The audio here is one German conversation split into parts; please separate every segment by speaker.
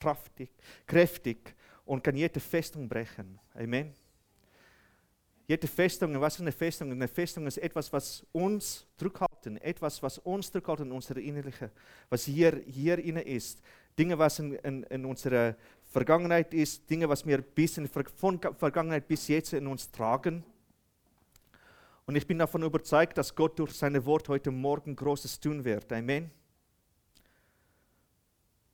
Speaker 1: kraftig, kräftig und kann jede Festung brechen. Amen. Jede Festung, was ist eine Festung? Eine Festung ist etwas, was uns zurückhalten, etwas, was uns zurückhalten, unsere innerliche, was hier, hier inne ist. Dinge, was in, in, in unserer Vergangenheit ist, Dinge, was wir bis in, von Vergangenheit bis jetzt in uns tragen. Und ich bin davon überzeugt, dass Gott durch seine Wort heute Morgen Großes tun wird. Amen.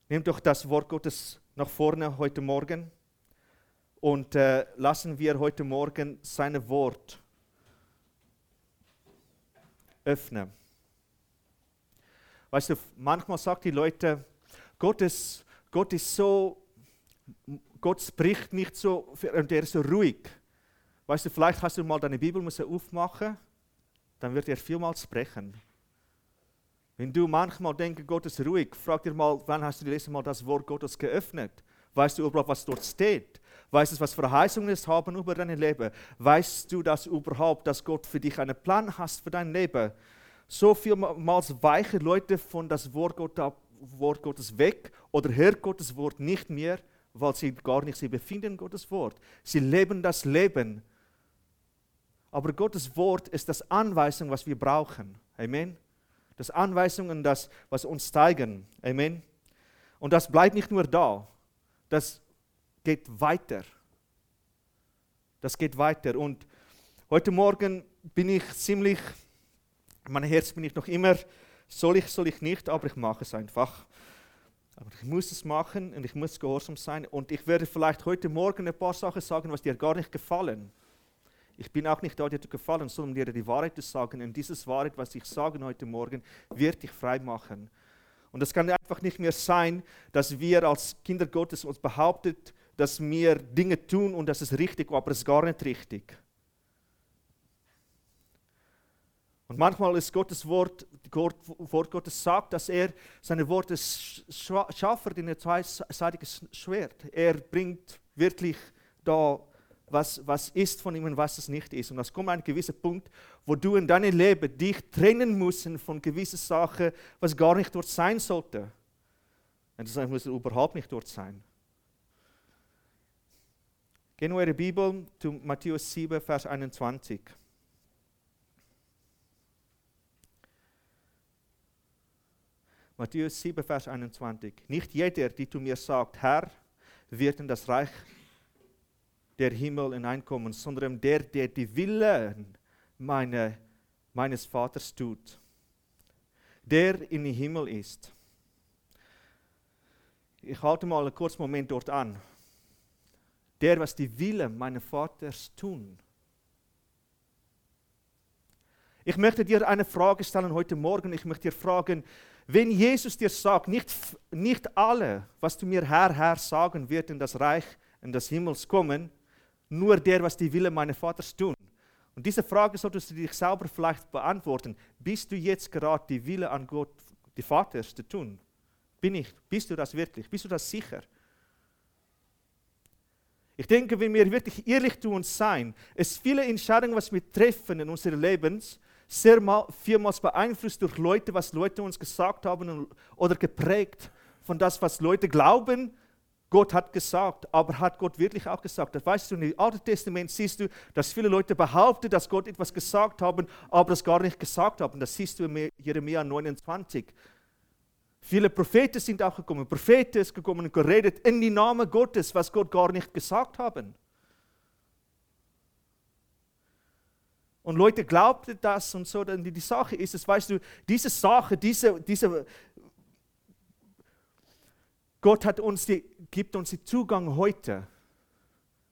Speaker 1: Nehmt doch das Wort Gottes nach vorne heute Morgen und äh, lassen wir heute Morgen sein Wort öffnen. Weißt du, manchmal sagt die Leute, Gott ist, Gott ist so, Gott spricht nicht so, und er ist so ruhig. Weißt du, vielleicht hast du mal deine Bibel aufmachen, dann wird er vielmals sprechen. Wenn du manchmal denkst, Gott ist ruhig, frag dir mal, wann hast du das letzte Mal das Wort Gottes geöffnet? Weißt du überhaupt, was dort steht? Weißt du, was Verheißungen es haben über dein Leben? Weißt du das überhaupt, dass Gott für dich einen Plan hat für dein Leben? So vielmals weichen Leute von das Wort, Wort Gottes weg oder hören Gottes Wort nicht mehr, weil sie gar nicht, sie befinden Gottes Wort. Sie leben das Leben. Aber Gottes Wort ist das Anweisung, was wir brauchen. Amen. Das Anweisungen, das, was uns zeigen. Amen. Und das bleibt nicht nur da. Das geht weiter. Das geht weiter. Und heute Morgen bin ich ziemlich, mein Herz bin ich noch immer, soll ich, soll ich nicht, aber ich mache es einfach. Aber ich muss es machen und ich muss gehorsam sein. Und ich werde vielleicht heute Morgen ein paar Sachen sagen, was dir gar nicht gefallen. Ich bin auch nicht da, dir zu gefallen, sondern dir die Wahrheit zu sagen. Und dieses Wahrheit, was ich sage heute Morgen, wird dich frei machen. Und es kann einfach nicht mehr sein, dass wir als Kinder Gottes uns behauptet, dass wir Dinge tun und das ist richtig, aber es ist gar nicht richtig. Und manchmal ist Gottes Wort, Wort, Wort Gottes sagt, dass er seine Worte schafft in ein zweiseitiges Schwert. Er bringt wirklich da, was, was ist von ihm und was es nicht ist. Und es kommt ein gewisser Punkt, wo du in deinem Leben dich trennen musst von gewissen Sachen, was gar nicht dort sein sollte. Und das muss überhaupt nicht dort sein. Gehen wir eure Bibel zu Matthäus 7, Vers 21. Matthäus 7, Vers 21. Nicht jeder, der zu mir sagt, Herr, wird in das Reich der Himmel hineinkommen, sondern der, der die Willen meine, meines Vaters tut, der in den Himmel ist. Ich halte mal einen kurzen Moment dort an. Der, was die Wille meines Vaters tun. Ich möchte dir eine Frage stellen heute Morgen. Ich möchte dir fragen, wenn Jesus dir sagt, nicht, nicht alle, was du mir Herr, Herr sagen, wird in das Reich, in das Himmels kommen, nur der, was die Wille meines Vaters tun. Und diese Frage solltest du dich selber vielleicht beantworten. Bist du jetzt gerade die Wille an Gott, die Vaters, zu tun? Bin ich? Bist du das wirklich? Bist du das sicher? Ich denke, wenn wir wirklich ehrlich zu uns sein, es viele Entscheidungen, was wir treffen in unserem Leben, sehr mal, vielmals beeinflusst durch Leute, was Leute uns gesagt haben oder geprägt von das, was Leute glauben, Gott hat gesagt, aber hat Gott wirklich auch gesagt? Das weißt du, im Alten Testament siehst du, dass viele Leute behaupten, dass Gott etwas gesagt haben, aber das gar nicht gesagt haben. Das siehst du in Jeremia 29. Viele Propheten sind auch gekommen. Propheten sind gekommen und geredet in die Namen Gottes, was Gott gar nicht gesagt haben. Und Leute glaubten das und so. Und die Sache ist es, weißt du, diese Sache, diese, diese Gott hat uns die, gibt uns den Zugang heute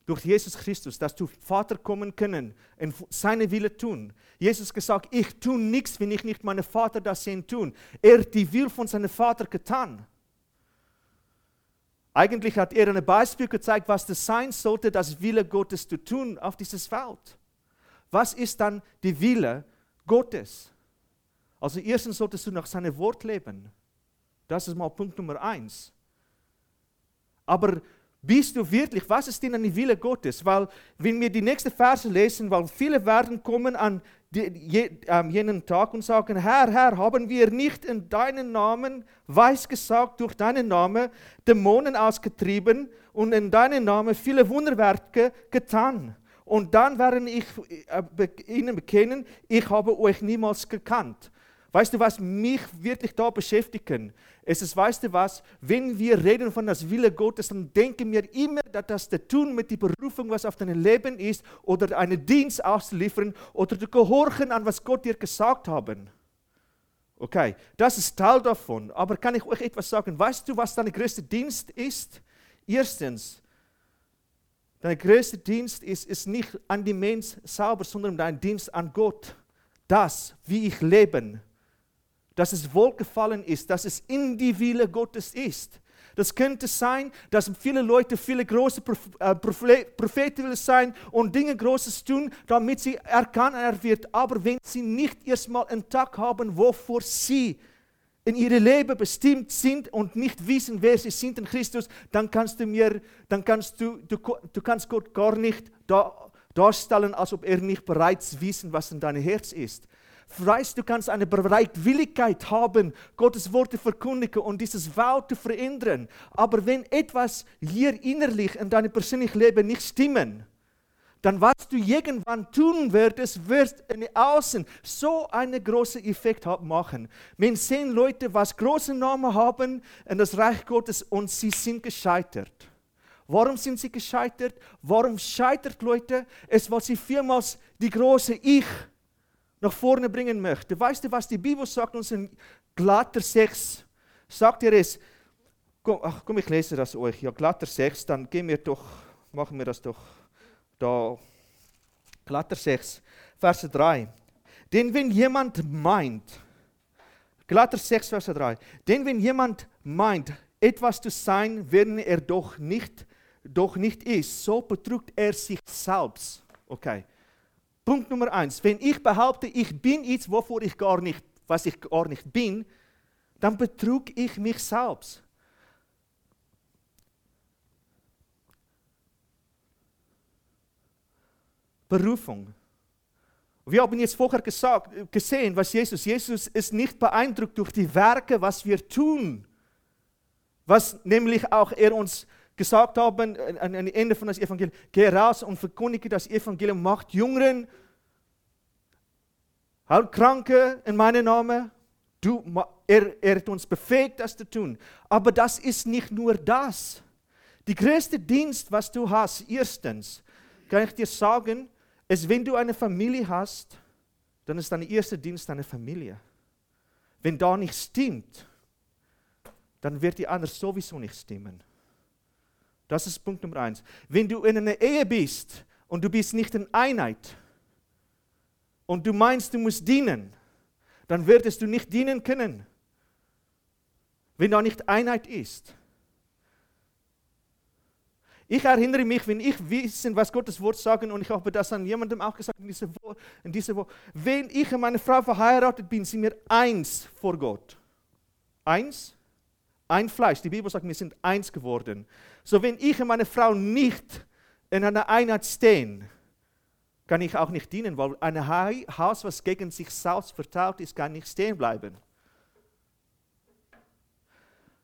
Speaker 1: durch Jesus Christus, dass du Vater kommen können und seine Wille tun. Jesus gesagt, ich tue nichts, wenn ich nicht meinen Vater das sehen tun. Er hat die Will von seinem Vater getan. Eigentlich hat er ein Beispiel gezeigt, was das sein sollte, das Wille Gottes zu tun auf dieses Feld. Was ist dann die Wille Gottes? Also erstens solltest du nach seinem Wort leben. Das ist mal Punkt Nummer eins. Aber bist du wirklich, was ist denn die Wille Gottes? Weil, wenn wir die nächste Verse lesen, weil viele werden kommen an ähm, jenen Tag und sagen, Herr, Herr, haben wir nicht in deinen Namen weisgesagt, durch deinen Namen Dämonen ausgetrieben und in deinen Namen viele Wunderwerke getan. Und dann werde ich äh, ihnen bekennen, ich habe euch niemals gekannt. Weißt du, was mich wirklich da beschäftigt? Es ist, weißt du was, wenn wir reden von das Wille Gottes, dann denken wir immer, dass das zu tun mit der Berufung, was auf deinem Leben ist, oder einen Dienst auszuliefern, oder zu gehorchen an, was Gott dir gesagt haben. Okay, das ist Teil davon. Aber kann ich euch etwas sagen? Weißt du, was dein größter Dienst ist? Erstens, dein größter Dienst ist, ist nicht an die Mensch selber, sondern dein Dienst an Gott. Das, wie ich lebe, dass es wohlgefallen ist, dass es in die Wille Gottes ist. Das könnte sein, dass viele Leute viele große äh, Propheten will sein und Dinge Großes tun, damit sie erkannt wird. Aber wenn sie nicht erstmal einen Tag haben, wovor sie in ihre Leben bestimmt sind und nicht wissen, wer sie sind in Christus, dann kannst du mir, dann kannst du, du, du kannst Gott gar nicht da, darstellen, als ob er nicht bereits wissen, was in deinem Herz ist. Weißt, du kannst eine Bereitwilligkeit haben, Gottes Worte verkündigen und dieses Wort zu verändern. Aber wenn etwas hier innerlich in deinem persönlichen Leben nicht stimmen, dann was du irgendwann tun wirst, wird in Außen so einen großen Effekt machen. Wenn sehen Leute, was große Namen haben in das Reich Gottes und sie sind gescheitert. Warum sind sie gescheitert? Warum scheitert Leute? Es, weil sie vielmals die große Ich nach vorne bringen möchte. Weißt du, was die Bibel sagt uns in Glatter 6? Sagt ihr es? Komm, ach, komm, ich lese das euch. Ja, Glatter 6, dann gehen wir doch, machen wir das doch da. Glatter 6, Vers 3. Denn wenn jemand meint, Glatter 6, Vers 3, denn wenn jemand meint, etwas zu sein, wenn er doch nicht, doch nicht ist, so betrügt er sich selbst. Okay. Punkt Nummer eins. Wenn ich behaupte, ich bin iets, wovor ich gar nicht, was ich gar nicht bin, dann betrug ich mich selbst. Berufung. Wir haben jetzt vorher gesagt, gesehen, was Jesus, Jesus ist nicht beeindruckt durch die Werke, was wir tun, was nämlich auch er uns gesagt haben, an, am Ende von das Evangelium, geh raus und verkündige das Evangelium, macht Jüngeren, halt Kranke in meinem Namen. Du, er, er hat uns befähigt, das zu tun. Aber das ist nicht nur das. Die größte Dienst, was du hast, erstens, kann ich dir sagen, ist, wenn du eine Familie hast, dann ist dein erster Dienst deine Familie. Wenn da nicht stimmt, dann wird die andere sowieso nicht stimmen. Das ist Punkt Nummer eins. Wenn du in einer Ehe bist und du bist nicht in Einheit und du meinst, du musst dienen, dann wirst du nicht dienen können, wenn da nicht Einheit ist. Ich erinnere mich, wenn ich wissen, was Gottes Wort sagen, und ich habe das an jemandem auch gesagt in dieser Woche, in dieser Woche wenn ich und meine Frau verheiratet bin, sind wir eins vor Gott. Eins? Ein Fleisch. Die Bibel sagt, wir sind eins geworden. So, wenn ich und meine Frau nicht in einer Einheit stehen, kann ich auch nicht dienen, weil ein Haus, was gegen sich selbst vertraut ist, kann nicht stehen bleiben.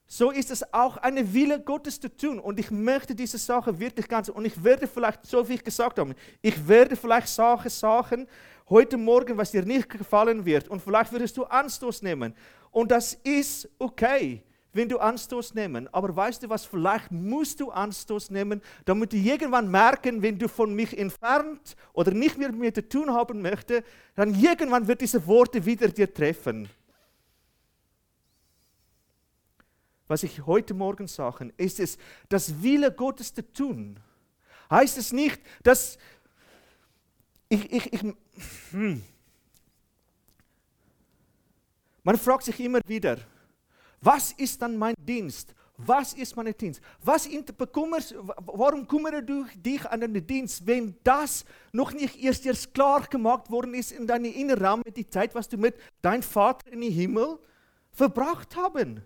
Speaker 1: So ist es auch eine Wille Gottes zu tun. Und ich möchte diese Sache wirklich ganz, und ich werde vielleicht, so wie ich gesagt habe, ich werde vielleicht Sachen sagen heute Morgen, was dir nicht gefallen wird. Und vielleicht würdest du Anstoß nehmen. Und das ist okay wenn du Anstoß nehmen. Aber weißt du was, vielleicht musst du Anstoß nehmen, damit du irgendwann merken, wenn du von mich entfernt oder nicht mehr mit mir zu tun haben möchte, dann irgendwann wird diese Worte wieder dir treffen. Was ich heute Morgen sage, ist es, das Wille Gottes zu tun. Heißt es nicht, dass ich, ich, ich hm. man fragt sich immer wieder, was ist dann mein Dienst? Was ist mein Dienst? Was bekümmerst, warum kümmere du dich an deinen Dienst, wenn das noch nicht erst erst klar gemacht worden ist in deinem inneren mit der Zeit, was du mit deinem Vater in den Himmel verbracht haben?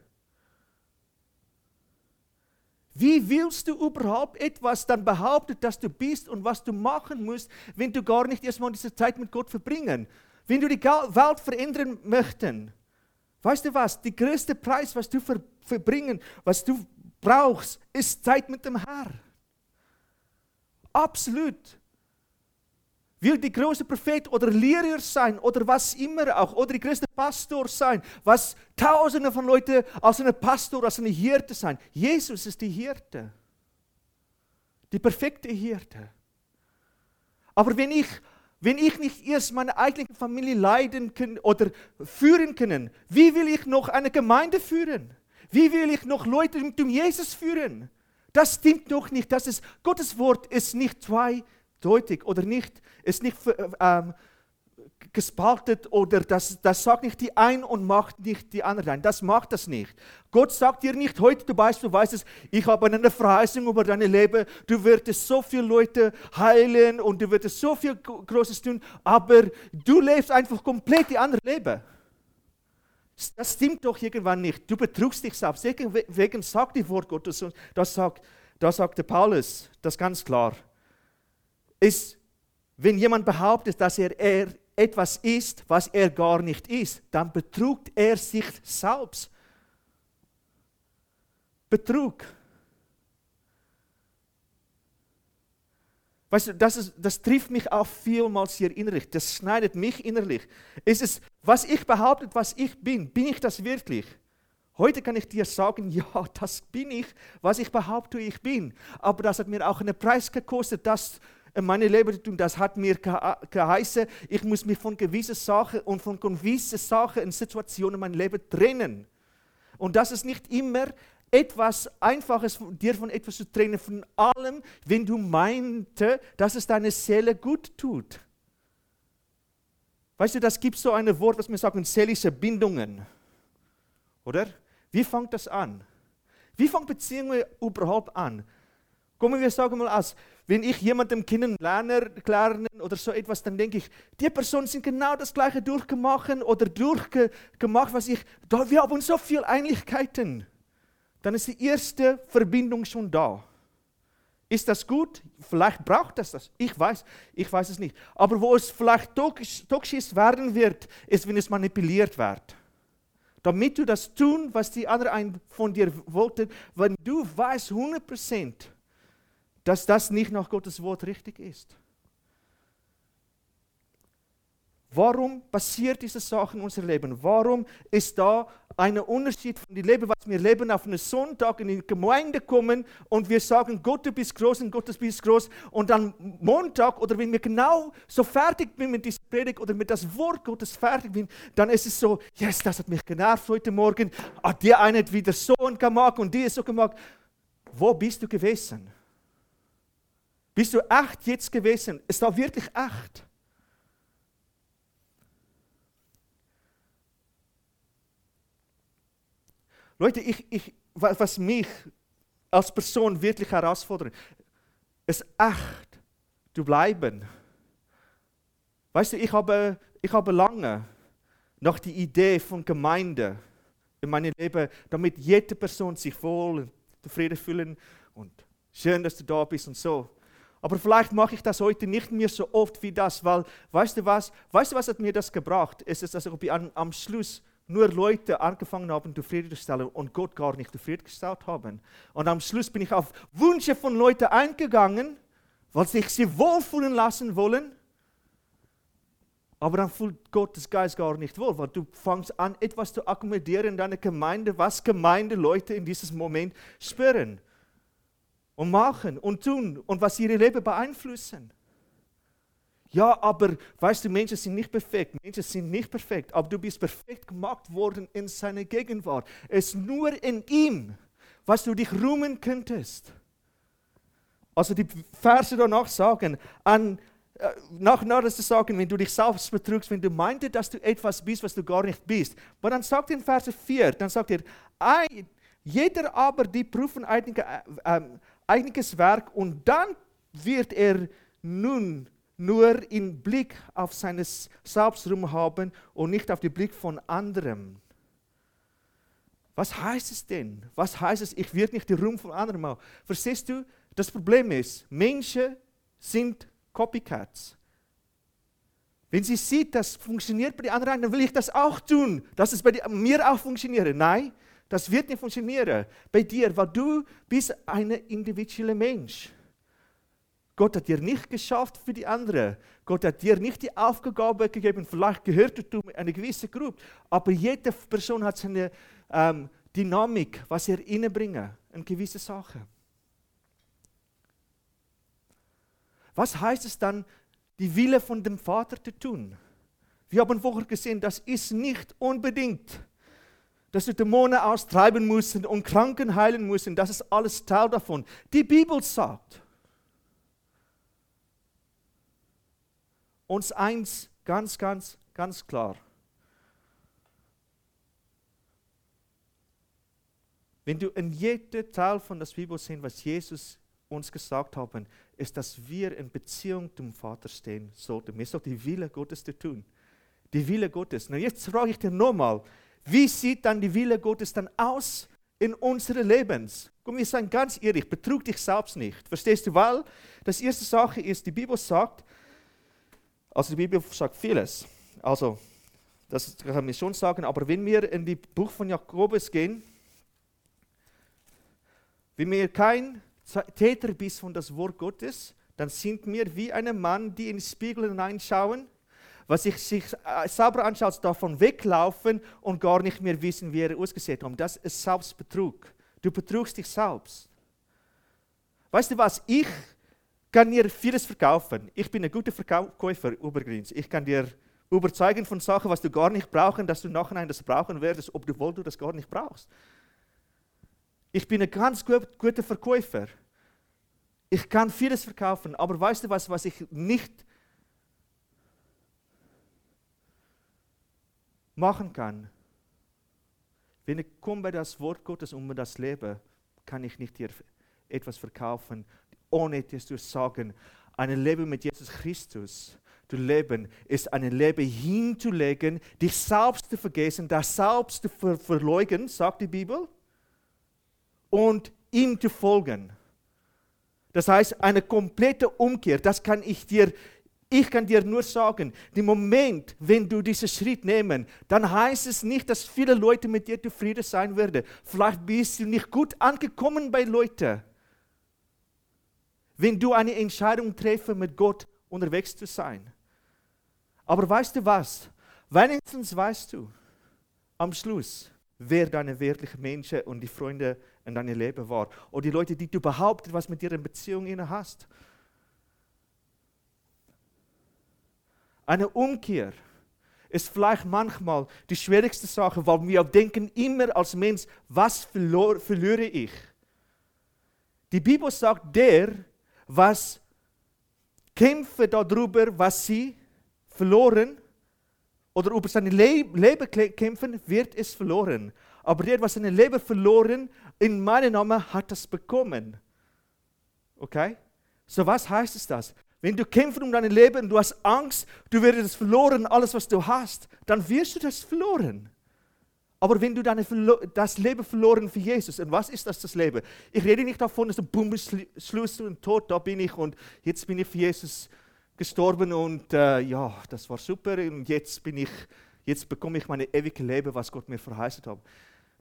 Speaker 1: Wie willst du überhaupt etwas dann behaupten, dass du bist und was du machen musst, wenn du gar nicht erstmal diese Zeit mit Gott verbringen? Wenn du die Welt verändern möchtest, weißt du was? Der größte Preis, was du verbringen, was du brauchst, ist Zeit mit dem Herrn. Absolut. Will die große Prophet oder Lehrer sein oder was immer auch, oder die größte Pastor sein, was tausende von Leuten als ein Pastor, als eine Hirte sein. Jesus ist die Hirte. Die perfekte Hirte. Aber wenn ich, wenn ich nicht erst meine eigene Familie leiden kann oder führen kann, wie will ich noch eine Gemeinde führen? Wie will ich noch Leute zum Jesus führen? Das stimmt doch nicht. Das ist, Gottes Wort ist nicht zweideutig oder nicht, ist nicht ähm, gespaltet oder das, das sagt nicht die ein und macht nicht die andere ein. Das macht das nicht. Gott sagt dir nicht heute, du weißt, du weißt es, ich habe eine Verheißung über dein Leben, du wirst so viele Leute heilen und du wirst so viel Großes tun, aber du lebst einfach komplett die andere Leben. Das stimmt doch irgendwann nicht. Du betrugst dich selbst. Deswegen sagt die Wort Gottes, das sagt, das sagte Paulus, das ganz klar. Ist, wenn jemand behauptet, dass er, er etwas ist, was er gar nicht ist, dann betrugt er sich selbst. Betrug. Weißt du, das, ist, das trifft mich auch vielmals hier innerlich. Das schneidet mich innerlich. Ist es, was ich behauptet, was ich bin, bin ich das wirklich? Heute kann ich dir sagen, ja, das bin ich, was ich behaupte, ich bin. Aber das hat mir auch einen Preis gekostet, das meine Leben tun. Das hat mir geheißen, ich muss mich von gewissen Sachen und von gewissen Sachen und Situationen in meinem Leben trennen. Und das ist nicht immer etwas Einfaches, dir von etwas zu trennen, von allem, wenn du meinte, dass es deine Seele gut tut. Weißt du, das gibt so ein Wort, was wir sagen, seelische Bindungen. Oder? Wie fängt das an? Wie fängt Beziehungen überhaupt an? Kommen wir sagen mal aus, wenn ich jemandem kennenlerne oder so etwas, dann denke ich, die Personen sind genau das gleiche durchgemacht oder durchgemacht, was ich, wir haben so viele Ähnlichkeiten. Dann ist die erste Verbindung schon da. Ist das gut? Vielleicht braucht das das. Ich weiß, ich weiß es nicht. Aber wo es vielleicht toxisch werden wird, ist, wenn es manipuliert wird. Damit du das tun, was die anderen von dir wollten, wenn du weißt 100%, dass das nicht nach Gottes Wort richtig ist. Warum passiert diese Sache in unserem Leben? Warum ist da ein Unterschied von dem Leben, was wir leben, auf einen Sonntag in die Gemeinde kommen und wir sagen, Gott, du bist groß und Gott, du bist groß. Und dann Montag oder wenn wir genau so fertig sind mit dieser Predigt oder mit das Wort Gottes fertig sind, dann ist es so, yes, das hat mich genervt heute Morgen. Ah, der eine hat wieder so gemacht und die ist so gemacht. Wo bist du gewesen? Bist du echt jetzt gewesen? Ist da wirklich echt? Leute, ich, ich, was mich als Person wirklich herausfordert, ist echt zu bleiben. Weißt du, ich habe, ich habe lange noch die Idee von Gemeinde in meinem Leben, damit jede Person sich wohl und zufrieden fühlen und schön, dass du da bist und so. Aber vielleicht mache ich das heute nicht mehr so oft wie das, weil, weißt du was, weißt du was hat mir das gebracht? Es ist, dass ich am, Schluss nur Leute angefangen haben, zufriedenzustellen und Gott gar nicht zufriedengestellt haben. Und am Schluss bin ich auf Wünsche von Leuten eingegangen, weil sich sie wohlfühlen lassen wollen. Aber dann fühlt Gottes Geist gar nicht wohl, weil du fängst an, etwas zu akkommodieren in deiner Gemeinde, was Gemeindeleute in diesem Moment spüren und machen und tun und was ihre Leben beeinflussen. Ja, aber weißt du, Menschen sind nicht perfekt. Menschen sind nicht perfekt, aber du bist perfekt gemacht worden in seiner Gegenwart. Es ist nur in ihm, was du dich ruhen könntest. Also die Verse danach sagen, an, äh, nach, zu sagen, wenn du dich selbst betrügst, wenn du meintest, dass du etwas bist, was du gar nicht bist. Aber dann sagt in Vers 4, dann sagt er, jeder aber, die prüfen einige, äh, äh, einiges Werk und dann wird er nun nur im Blick auf seines Selbstruhm haben und nicht auf den Blick von anderem. Was heißt es denn? Was heißt es, ich werde nicht den Ruhm von anderen haben? Verstehst du? Das Problem ist, Menschen sind Copycats. Wenn sie sieht, das funktioniert bei den anderen, dann will ich das auch tun, dass es bei mir auch funktioniert. Nein, das wird nicht funktionieren bei dir, weil du bist ein individueller Mensch. Gott hat dir nicht geschafft für die anderen. Gott hat dir nicht die Aufgabe gegeben, vielleicht gehört du eine gewisse Gruppe, aber jede Person hat seine ähm, Dynamik, was er innebringen, eine gewisse Sache. Was heißt es dann, die Wille von dem Vater zu tun? Wir haben vorher gesehen, das ist nicht unbedingt, dass du Dämonen austreiben musst und Kranken heilen musst. Das ist alles Teil davon. Die Bibel sagt, uns eins ganz, ganz, ganz klar. Wenn du in jedem Teil von der Bibel sehen, was Jesus uns gesagt hat, ist, dass wir in Beziehung zum Vater stehen sollten. Wir sollten die Wille Gottes zu tun. Die Wille Gottes. Na jetzt frage ich dir nochmal, wie sieht dann die Wille Gottes dann aus in unserem Lebens? Komm, wir sagen ganz ehrlich, betrug dich selbst nicht. Verstehst du? Weil das erste Sache ist, die Bibel sagt, also die Bibel sagt vieles. Also, das kann man schon sagen, aber wenn wir in die Buch von Jakobus gehen, wenn wir kein Täter bist von das Wort Gottes, dann sind wir wie ein Mann, die in den Spiegel hineinschauen, was sich, sich äh, selber anschaut, davon weglaufen und gar nicht mehr wissen, wie er ausgesehen hat. Das ist Selbstbetrug. Du betrugst dich selbst. Weißt du was? Ich kann dir vieles verkaufen. Ich bin ein guter Verkäufer übrigens. Ich kann dir überzeugen von Sachen, was du gar nicht brauchen, dass du nachher das brauchen wirst, obwohl du das gar nicht brauchst. Ich bin ein ganz guter Verkäufer. Ich kann vieles verkaufen, aber weißt du was, was ich nicht machen kann? Wenn ich komme bei das Wort Gottes um das Leben, kann ich nicht dir etwas verkaufen, ohne dass du sagen, ein Leben mit Jesus Christus zu leben, ist ein Leben hinzulegen, dich selbst zu vergessen, das selbst zu ver verleugnen, sagt die Bibel, und ihm zu folgen. Das heißt, eine komplette Umkehr, das kann ich dir, ich kann dir nur sagen, im Moment, wenn du diesen Schritt nehmen, dann heißt es nicht, dass viele Leute mit dir zufrieden sein werden. Vielleicht bist du nicht gut angekommen bei Leuten wenn du eine Entscheidung treffe, mit Gott unterwegs zu sein. Aber weißt du was? Wenigstens weißt du am Schluss, wer deine wirklichen Menschen und die Freunde in deinem Leben war. Oder die Leute, die du behauptet, was mit ihrer Beziehung inne hast. Eine Umkehr ist vielleicht manchmal die schwierigste Sache, weil wir denken immer als Mensch, was verliere ich? Die Bibel sagt, der, was kämpfen darüber, was sie verloren oder über sein Leben kämpfen, wird es verloren. Aber der, was sein Leben verloren, in meinem Namen hat das bekommen. Okay? So was heißt es das? Wenn du kämpfst um dein Leben, du hast Angst, du wirst verloren, alles was du hast, dann wirst du das verloren. Aber wenn du deine, das Leben verloren für Jesus, und was ist das, das Leben? Ich rede nicht davon, dass du bumm, Schluss und tot, da bin ich und jetzt bin ich für Jesus gestorben und äh, ja, das war super und jetzt bin ich, jetzt bekomme ich mein ewiges Leben, was Gott mir verheißen hat.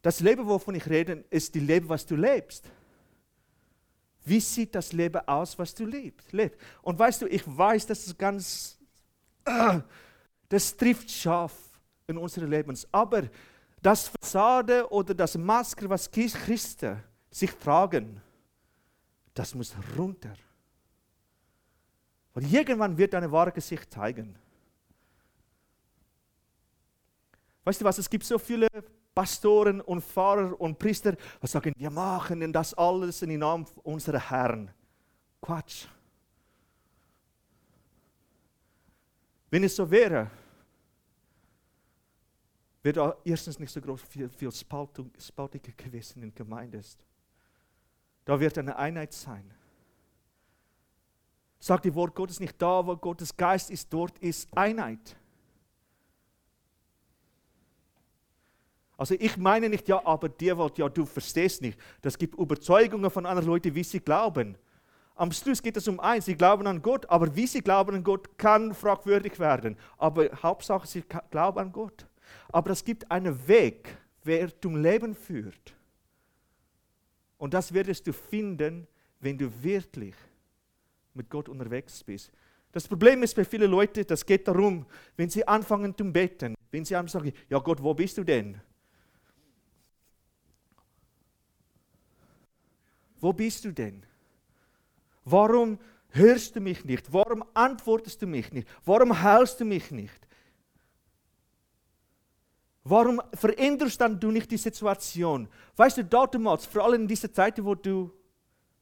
Speaker 1: Das Leben, wovon ich rede, ist das Leben, was du lebst. Wie sieht das Leben aus, was du lebst? Und weißt du, ich weiß, dass es ganz, das trifft scharf in unserem Leben. Aber das Fassade oder das Maske, was Christen sich tragen, das muss runter. Und irgendwann wird deine wahre Gesicht zeigen. Weißt du was, es gibt so viele Pastoren und Pfarrer und Priester, die sagen, wir machen das alles in den Namen unserer Herren. Quatsch. Wenn es so wäre, wird erstens nicht so groß viel, viel Spaltung, spaltiger gewesen in der Gemeinde ist. Da wird eine Einheit sein. Sagt die Wort Gottes nicht da, wo Gottes Geist ist, dort ist Einheit. Also ich meine nicht, ja, aber dir, ja, du verstehst nicht. Das gibt Überzeugungen von anderen Leuten, wie sie glauben. Am Schluss geht es um eins, sie glauben an Gott, aber wie sie glauben an Gott, kann fragwürdig werden. Aber Hauptsache, sie glauben an Gott. Aber es gibt einen Weg, der zum Leben führt. Und das wirst du finden, wenn du wirklich mit Gott unterwegs bist. Das Problem ist bei vielen Leuten, das geht darum, wenn sie anfangen zu beten, wenn sie einem sagen, ja Gott, wo bist du denn? Wo bist du denn? Warum hörst du mich nicht? Warum antwortest du mich nicht? Warum heilst du mich nicht? Warum veränderst dann du nicht die Situation? Weißt du, damals, vor allem in dieser Zeit, wo du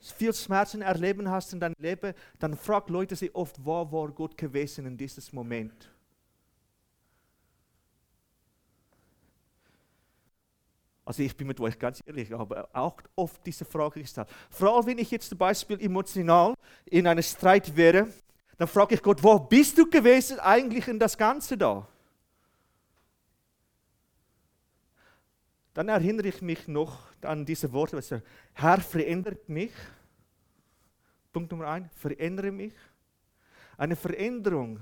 Speaker 1: viel Schmerzen erleben hast in deinem Leben, dann fragt Leute sich oft, wo war Gott gewesen in diesem Moment? Also ich bin mit euch ganz ehrlich, aber auch oft diese Frage gestellt. Vor allem, wenn ich jetzt zum Beispiel emotional in einem Streit wäre, dann frage ich Gott, wo bist du gewesen eigentlich in das Ganze da? Dann erinnere ich mich noch an diese Worte, was er, Herr, verändert mich. Punkt Nummer eins, verändere mich. Eine Veränderung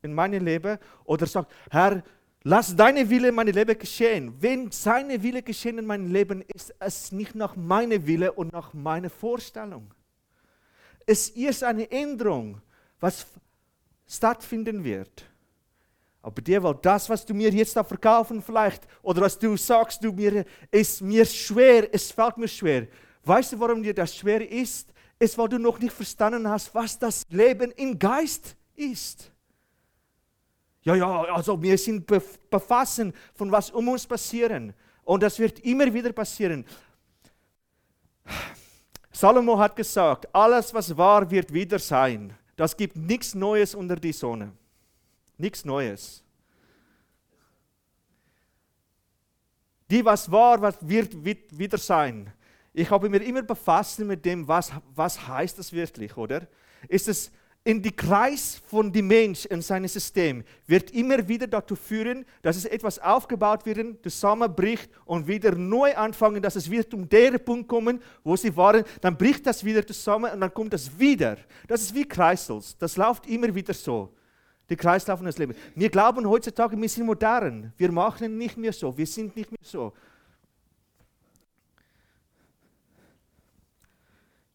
Speaker 1: in meinem Leben oder sagt, Herr, lass deine Wille in meinem Leben geschehen. Wenn seine Wille geschehen in meinem Leben, ist es nicht nach meiner Wille und nach meiner Vorstellung. Es ist eine Änderung, was stattfinden wird. Aber dir, weil das, was du mir jetzt da verkaufen vielleicht, oder was du sagst, du mir, ist mir schwer, es fällt mir schwer. Weißt du, warum dir das schwer ist? Es, weil du noch nicht verstanden hast, was das Leben im Geist ist. Ja, ja, also wir sind befassen von was um uns passieren. Und das wird immer wieder passieren. Salomo hat gesagt, alles was war, wird wieder sein. Das gibt nichts Neues unter die Sonne. Nichts Neues. Die, was war, was wird, wieder sein. Ich habe mir immer befasst mit dem, was, was heißt das wirklich, oder? Ist es in die Kreis von dem Mensch in seinem System wird immer wieder dazu führen, dass es etwas aufgebaut wird, zusammenbricht und wieder neu anfangen, dass es wieder um den Punkt kommen, wo sie waren, dann bricht das wieder zusammen und dann kommt das wieder. Das ist wie Kreisels, das läuft immer wieder so die Kreislauf des Lebens. Wir glauben heutzutage, wir sind modern. Wir machen nicht mehr so. Wir sind nicht mehr so.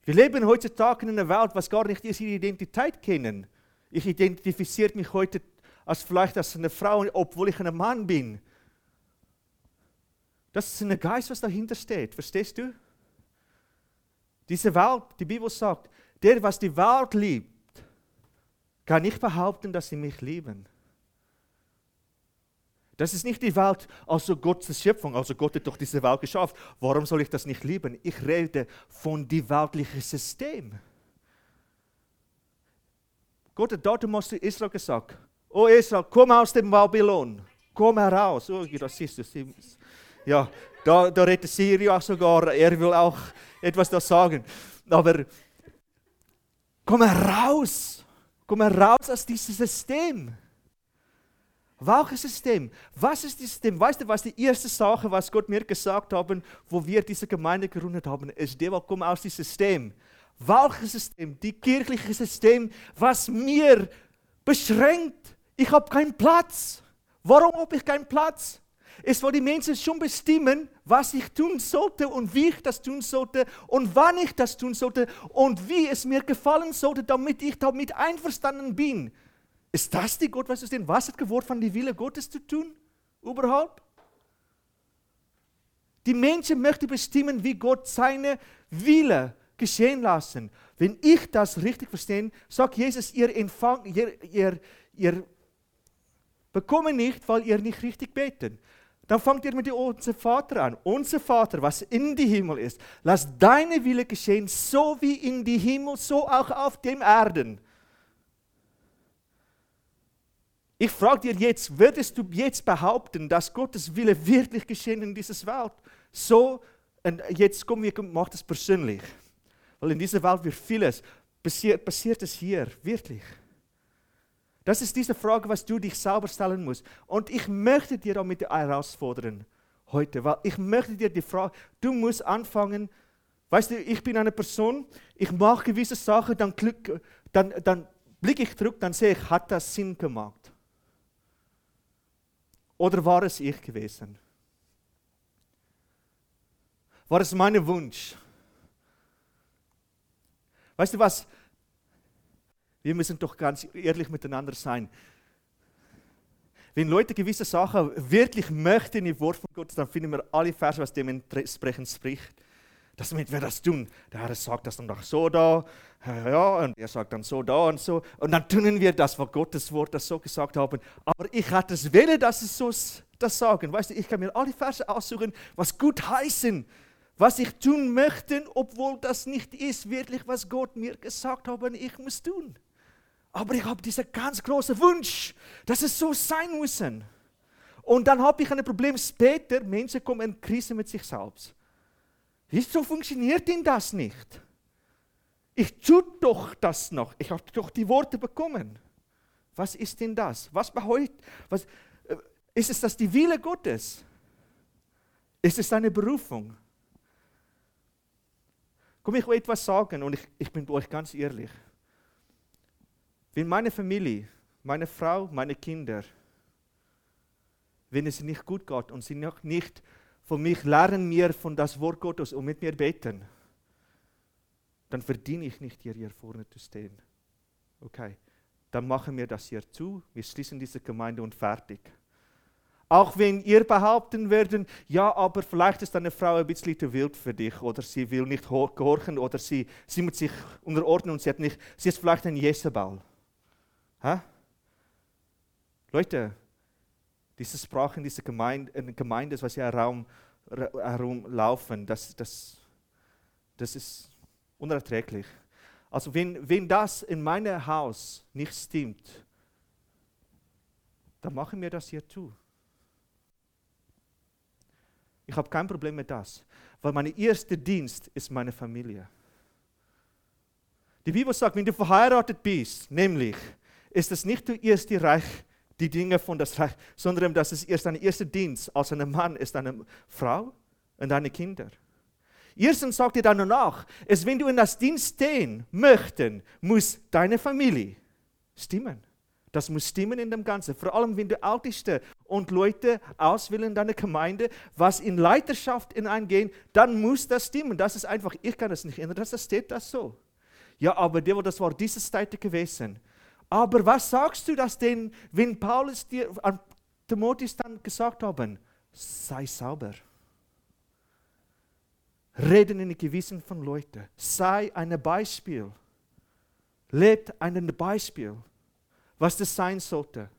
Speaker 1: Wir leben heutzutage in einer Welt, was gar nicht ihre Identität kennen. Ich identifiziere mich heute als vielleicht als eine Frau, obwohl ich ein Mann bin. Das ist ein Geist, was dahinter steht. Verstehst du? Diese Welt, die Bibel sagt, der, was die Welt liebt, kann nicht behaupten, dass sie mich lieben. Das ist nicht die Welt, also Gottes Schöpfung, also Gott hat doch diese Welt geschafft. Warum soll ich das nicht lieben? Ich rede von dem weltlichen System. Gott hat dort zu Israel gesagt, oh Israel, komm aus dem Babylon, komm heraus. Oh, das siehst du. Ja, da, da redet Syria sogar, er will auch etwas da sagen. Aber komm heraus Komm raus aus diesem System. Welches System? Was ist das System? Weißt du, was die erste Sache, was Gott mir gesagt hat, wo wir diese Gemeinde gegründet haben, ist, der komm aus diesem System. Welches System? Die kirchliche System, was mir beschränkt. Ich habe keinen Platz. Warum habe ich keinen Platz? Es weil die Menschen schon bestimmen, was ich tun sollte und wie ich das tun sollte und wann ich das tun sollte und wie es mir gefallen sollte, damit ich damit einverstanden bin. Ist das die Gott, was ist denn? Was hat geworden von die Wille Gottes zu tun? Überhaupt? Die Menschen möchten bestimmen, wie Gott seine Wille geschehen lassen. Wenn ich das richtig verstehe, sagt Jesus, ihr, empfang, ihr, ihr, ihr bekommt nicht, weil ihr nicht richtig betet. Dann fangt ihr mit dem Unser Vater an. Unser Vater, was in die Himmel ist, lass deine Wille geschehen, so wie in die Himmel, so auch auf dem Erden. Ich frage dir jetzt, würdest du jetzt behaupten, dass Gottes Wille wirklich geschehen in dieser Welt? So, und jetzt kommen wir, macht es persönlich. Weil in dieser Welt wird vieles, passiert, passiert es hier, wirklich. Das ist diese Frage, was du dich selber stellen musst. Und ich möchte dir damit herausfordern heute, weil ich möchte dir die Frage, du musst anfangen, Weißt du, ich bin eine Person, ich mache gewisse Sachen, dann, dann, dann blicke ich zurück, dann sehe ich, hat das Sinn gemacht? Oder war es ich gewesen? War es mein Wunsch? Weißt du was? Wir müssen doch ganz ehrlich miteinander sein. Wenn Leute gewisse Sachen wirklich möchten im Wort von Gott, dann finden wir alle Verse, was dementsprechend spricht. Damit wir das tun. Der Herr sagt das dann doch so da, ja, und er sagt dann so da und so. Und dann tun wir das, was Gottes Wort das so gesagt haben. Aber ich hatte es wähle, dass es so das sagen. Weißt du, ich kann mir alle Verse aussuchen, was gut heißen, was ich tun möchte, obwohl das nicht ist wirklich, was Gott mir gesagt hat, ich muss tun. Aber ich habe diesen ganz großen Wunsch, dass es so sein muss. Und dann habe ich ein Problem später, Menschen kommen in Krise mit sich selbst. Wieso funktioniert denn das nicht? Ich tue doch das noch. Ich habe doch die Worte bekommen. Was ist denn das? Was bedeutet? Was, äh, ist es das die Wille Gottes? Ist es deine Berufung? Komm, ich will etwas sagen und ich, ich bin euch ganz ehrlich. Wenn meine Familie, meine Frau, meine Kinder, wenn es nicht gut geht und sie noch nicht von mich lernen mir von das Wort Gottes und mit mir beten, dann verdiene ich nicht hier, hier vorne zu stehen. Okay, dann machen wir das hier zu, wir schließen diese Gemeinde und fertig. Auch wenn ihr behaupten werden, ja, aber vielleicht ist deine Frau ein bisschen zu wild für dich oder sie will nicht gehorchen oder sie, sie muss sich unterordnen und sie, hat nicht, sie ist vielleicht ein Jezebel. Hä? Leute, diese Sprache in dieser Gemeinde, in Gemeinde was hier herum, herumlaufen, das, das, das ist unerträglich. Also wenn, wenn das in meinem Haus nicht stimmt, dann machen wir das hier zu. Ich habe kein Problem mit das, weil mein erster Dienst ist meine Familie. Die Bibel sagt, wenn du verheiratet bist, nämlich ist es nicht zuerst die Reich, die Dinge von das Reich, sondern dass es erst ein erster Dienst als ein Mann ist, eine Frau und deine Kinder. Erstens sagt er dann danach, es, wenn du in das Dienst stehen möchten, muss deine Familie stimmen. Das muss stimmen in dem Ganzen. Vor allem, wenn du Älteste und Leute auswählen in deiner Gemeinde, was in Leiterschaft hineingehen, dann muss das stimmen. Das ist einfach, ich kann das nicht ändern, das steht das so. Ja, aber das war diese Zeit gewesen. Aber was sagst du das denn, wenn Paulus dir an Timotheus dann gesagt haben, sei sauber. Reden in den Gewissen von Leuten. Sei ein Beispiel. Lebt ein Beispiel, was das sein sollte.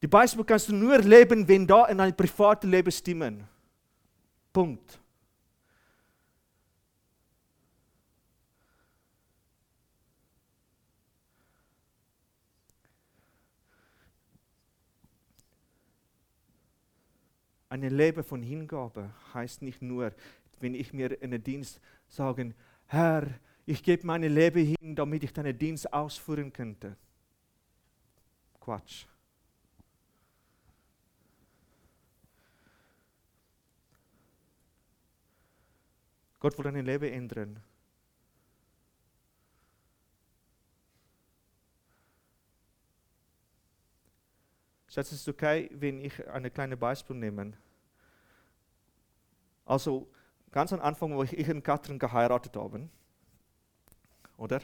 Speaker 1: Die Beispiel kannst du nur leben, wenn da in ein privates Leben stimmen. Punkt. Ein Leben von Hingabe heißt nicht nur, wenn ich mir in den Dienst sage, Herr, ich gebe mein Leben hin, damit ich deinen Dienst ausführen könnte. Quatsch. Gott will dein Leben ändern. Schatz, ist es okay, wenn ich eine kleine Beispiel nehme? Also, ganz am Anfang, wo ich, und Katrin geheiratet habe, oder?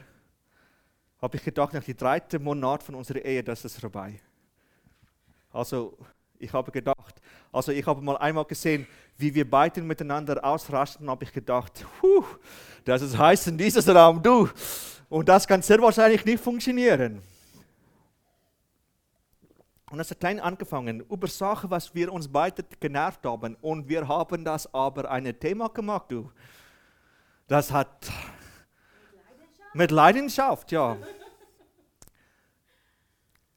Speaker 1: Habe ich gedacht, nach dem dritten Monat von unserer Ehe, das ist vorbei. Also, ich habe gedacht, also ich habe mal einmal gesehen, wie wir beide miteinander ausrasten, habe ich gedacht, puh, das ist heiß in diesem Raum, du. Und das kann sehr wahrscheinlich nicht funktionieren. Und hat klein angefangen, über Sachen, was wir uns beide genervt haben. Und wir haben das aber ein Thema gemacht, du. Das hat mit Leidenschaft, mit Leidenschaft ja.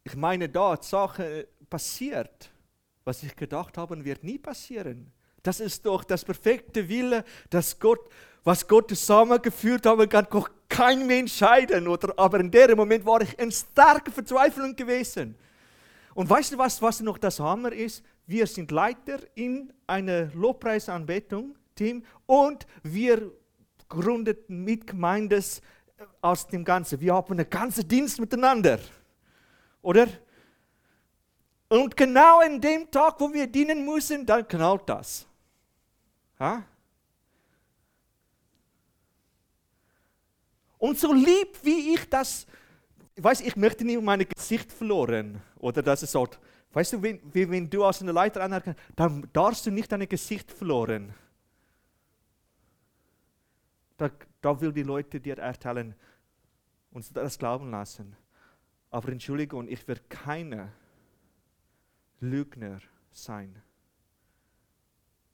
Speaker 1: Ich meine, da Sachen passiert, was ich gedacht habe, wird nie passieren. Das ist doch das perfekte Wille, dass Gott, was Gott zusammengeführt hat, kann doch kein Mensch scheiden. Oder, aber in dem Moment war ich in starker Verzweiflung gewesen. Und weißt du, was, was noch das Hammer ist? Wir sind Leiter in einer Lobpreisanbetung, Team und wir gründeten mit Gemeindes äh, aus dem Ganzen. Wir haben einen ganzen Dienst miteinander. Oder? Und genau in dem Tag, wo wir dienen müssen, dann knallt das. Ha? Und so lieb, wie ich das, ich weiß, ich möchte nicht mein Gesicht verloren. Oder dass es so, weißt du, wenn, wenn du als eine Leiter anerkennst, dann darfst du nicht dein Gesicht verloren. Da, da will die Leute dir erzählen und das glauben lassen. Aber Entschuldigung, ich werde keine Lügner sein.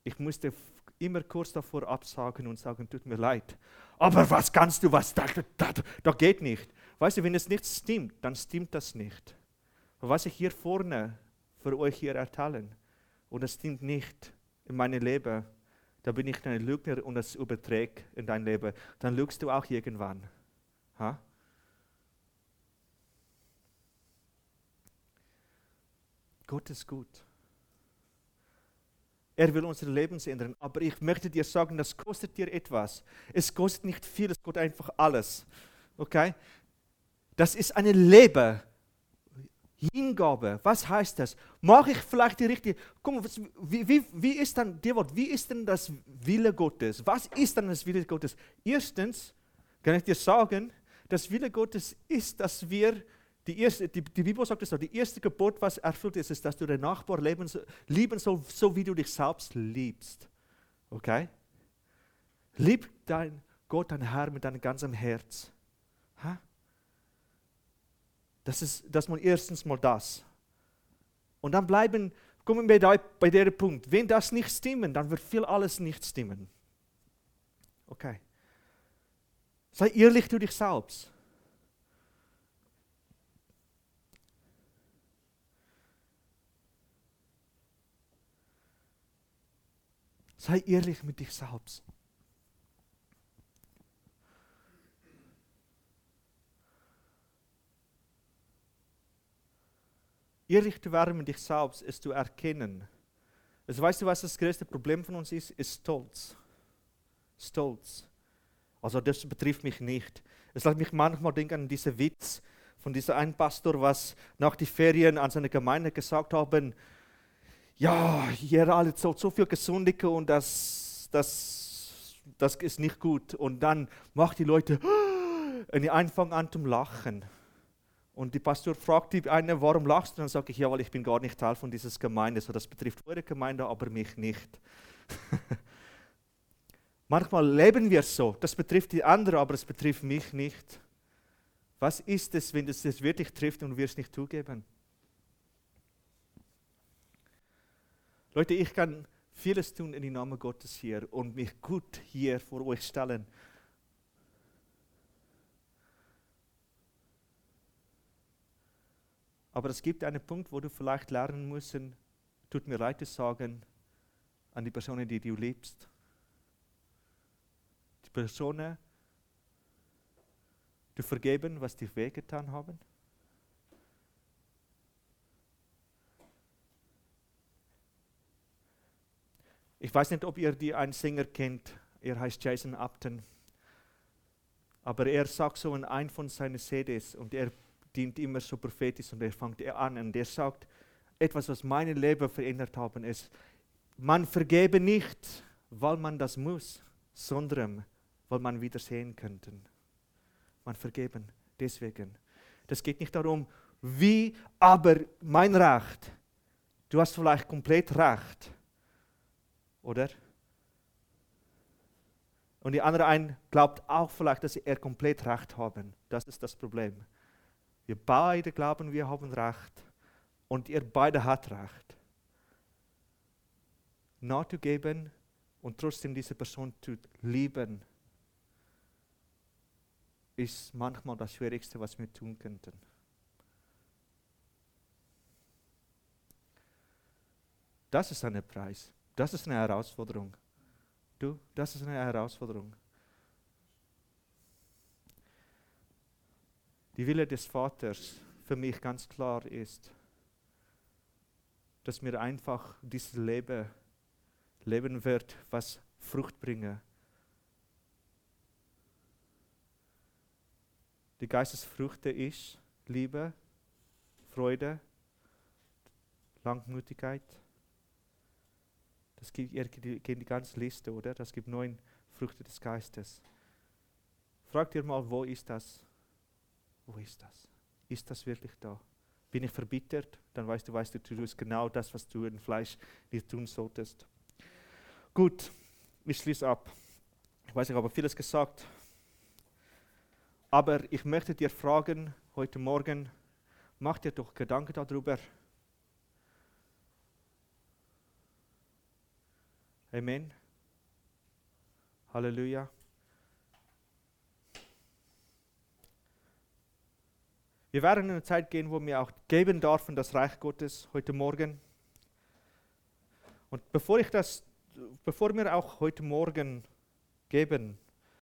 Speaker 1: Ich musste immer kurz davor absagen und sagen, tut mir leid. Aber was kannst du, was, da, da, da geht nicht. Weißt du, wenn es nicht stimmt, dann stimmt das nicht. Was ich hier vorne für euch hier erzählen und es stimmt nicht in meinem Leben, da bin ich ein Lügner und es überträgt in dein Leben, dann lügst du auch irgendwann. Ha? Gott ist gut. Er will unser Leben ändern. Aber ich möchte dir sagen, das kostet dir etwas. Es kostet nicht viel, es kostet einfach alles. Okay? Das ist eine Leben. Hingabe. Was heißt das? Mache ich vielleicht die richtige. Guck mal, wie, wie, wie ist dann dir Wort? Wie ist denn das Wille Gottes? Was ist dann das Wille Gottes? Erstens kann ich dir sagen, das Wille Gottes ist, dass wir die, erste, die, die Bibel sagt es so, die erste Gebot, was erfüllt ist, ist, dass du den Nachbar leben, lieben sollst, so wie du dich selbst liebst. Okay? Lieb dein Gott, dein Herr mit deinem ganzen Herz. Ha? Das ist dass man erstens mal das. Und dann bleiben, kommen wir da bei dem Punkt, wenn das nicht stimmt, dann wird viel alles nicht stimmen. Okay. Sei ehrlich zu dich selbst. Sei ehrlich mit dich selbst. Zu werden mit dich selbst ist zu erkennen. Also weißt du, was das größte Problem von uns ist? Ist Stolz. Stolz. Also das betrifft mich nicht. Es lässt mich manchmal denken an diesen Witz von diesem einen Pastor, was nach den Ferien an seine Gemeinde gesagt haben, ja, ihr alle so, so viel gesündigt und das, das, das ist nicht gut. Und dann macht die Leute, und die anfangen an zu lachen. Und die Pastor fragt die eine, warum lachst du? Und dann sage ich, ja, weil ich bin gar nicht Teil von dieser Gemeinde. So, das betrifft eure Gemeinde, aber mich nicht. Manchmal leben wir so. Das betrifft die anderen, aber es betrifft mich nicht. Was ist es, wenn es das wirklich trifft und wir es nicht zugeben? Leute, ich kann vieles tun in den Namen Gottes hier und mich gut hier vor euch stellen. Aber es gibt einen Punkt, wo du vielleicht lernen musst, tut mir leid zu sagen, an die Personen, die du liebst. Die Personen, zu vergeben, was dir wehgetan haben. Ich weiß nicht, ob ihr die einen Sänger kennt. Er heißt Jason Upton. Aber er sagt so in einem von seinen CDs und er dient immer so prophetisch und er fängt an und er sagt, etwas, was mein Leben verändert haben, ist, man vergebe nicht, weil man das muss, sondern weil man wieder sehen könnte. Man vergeben deswegen. Das geht nicht darum, wie, aber mein Recht. Du hast vielleicht komplett recht oder? Und die andere ein glaubt auch vielleicht, dass sie er komplett recht haben. Das ist das Problem. Wir beide glauben, wir haben recht. Und ihr beide hat recht. Nachzugeben und trotzdem diese Person zu lieben, ist manchmal das Schwierigste, was wir tun könnten. Das ist ein Preis. Das ist eine Herausforderung. Du, das ist eine Herausforderung. Die Wille des Vaters für mich ganz klar ist, dass mir einfach dieses Leben leben wird, was Frucht bringen. Die Geistesfrüchte ist Liebe, Freude, Langmütigkeit. Das gibt, geht die ganze Liste, oder? Das gibt neun Früchte des Geistes. Fragt ihr mal, wo ist das? Wo ist das? Ist das wirklich da? Bin ich verbittert? Dann weißt du, weißt du, du tust genau das, was du im Fleisch nicht tun solltest. Gut, ich schließe ab. Ich weiß, ich habe vieles gesagt. Aber ich möchte dir fragen, heute Morgen, mach dir doch Gedanken darüber. Amen. Halleluja. Wir werden in eine Zeit gehen, wo wir auch geben dürfen, das Reich Gottes heute Morgen. Und bevor ich das, bevor wir auch heute Morgen geben,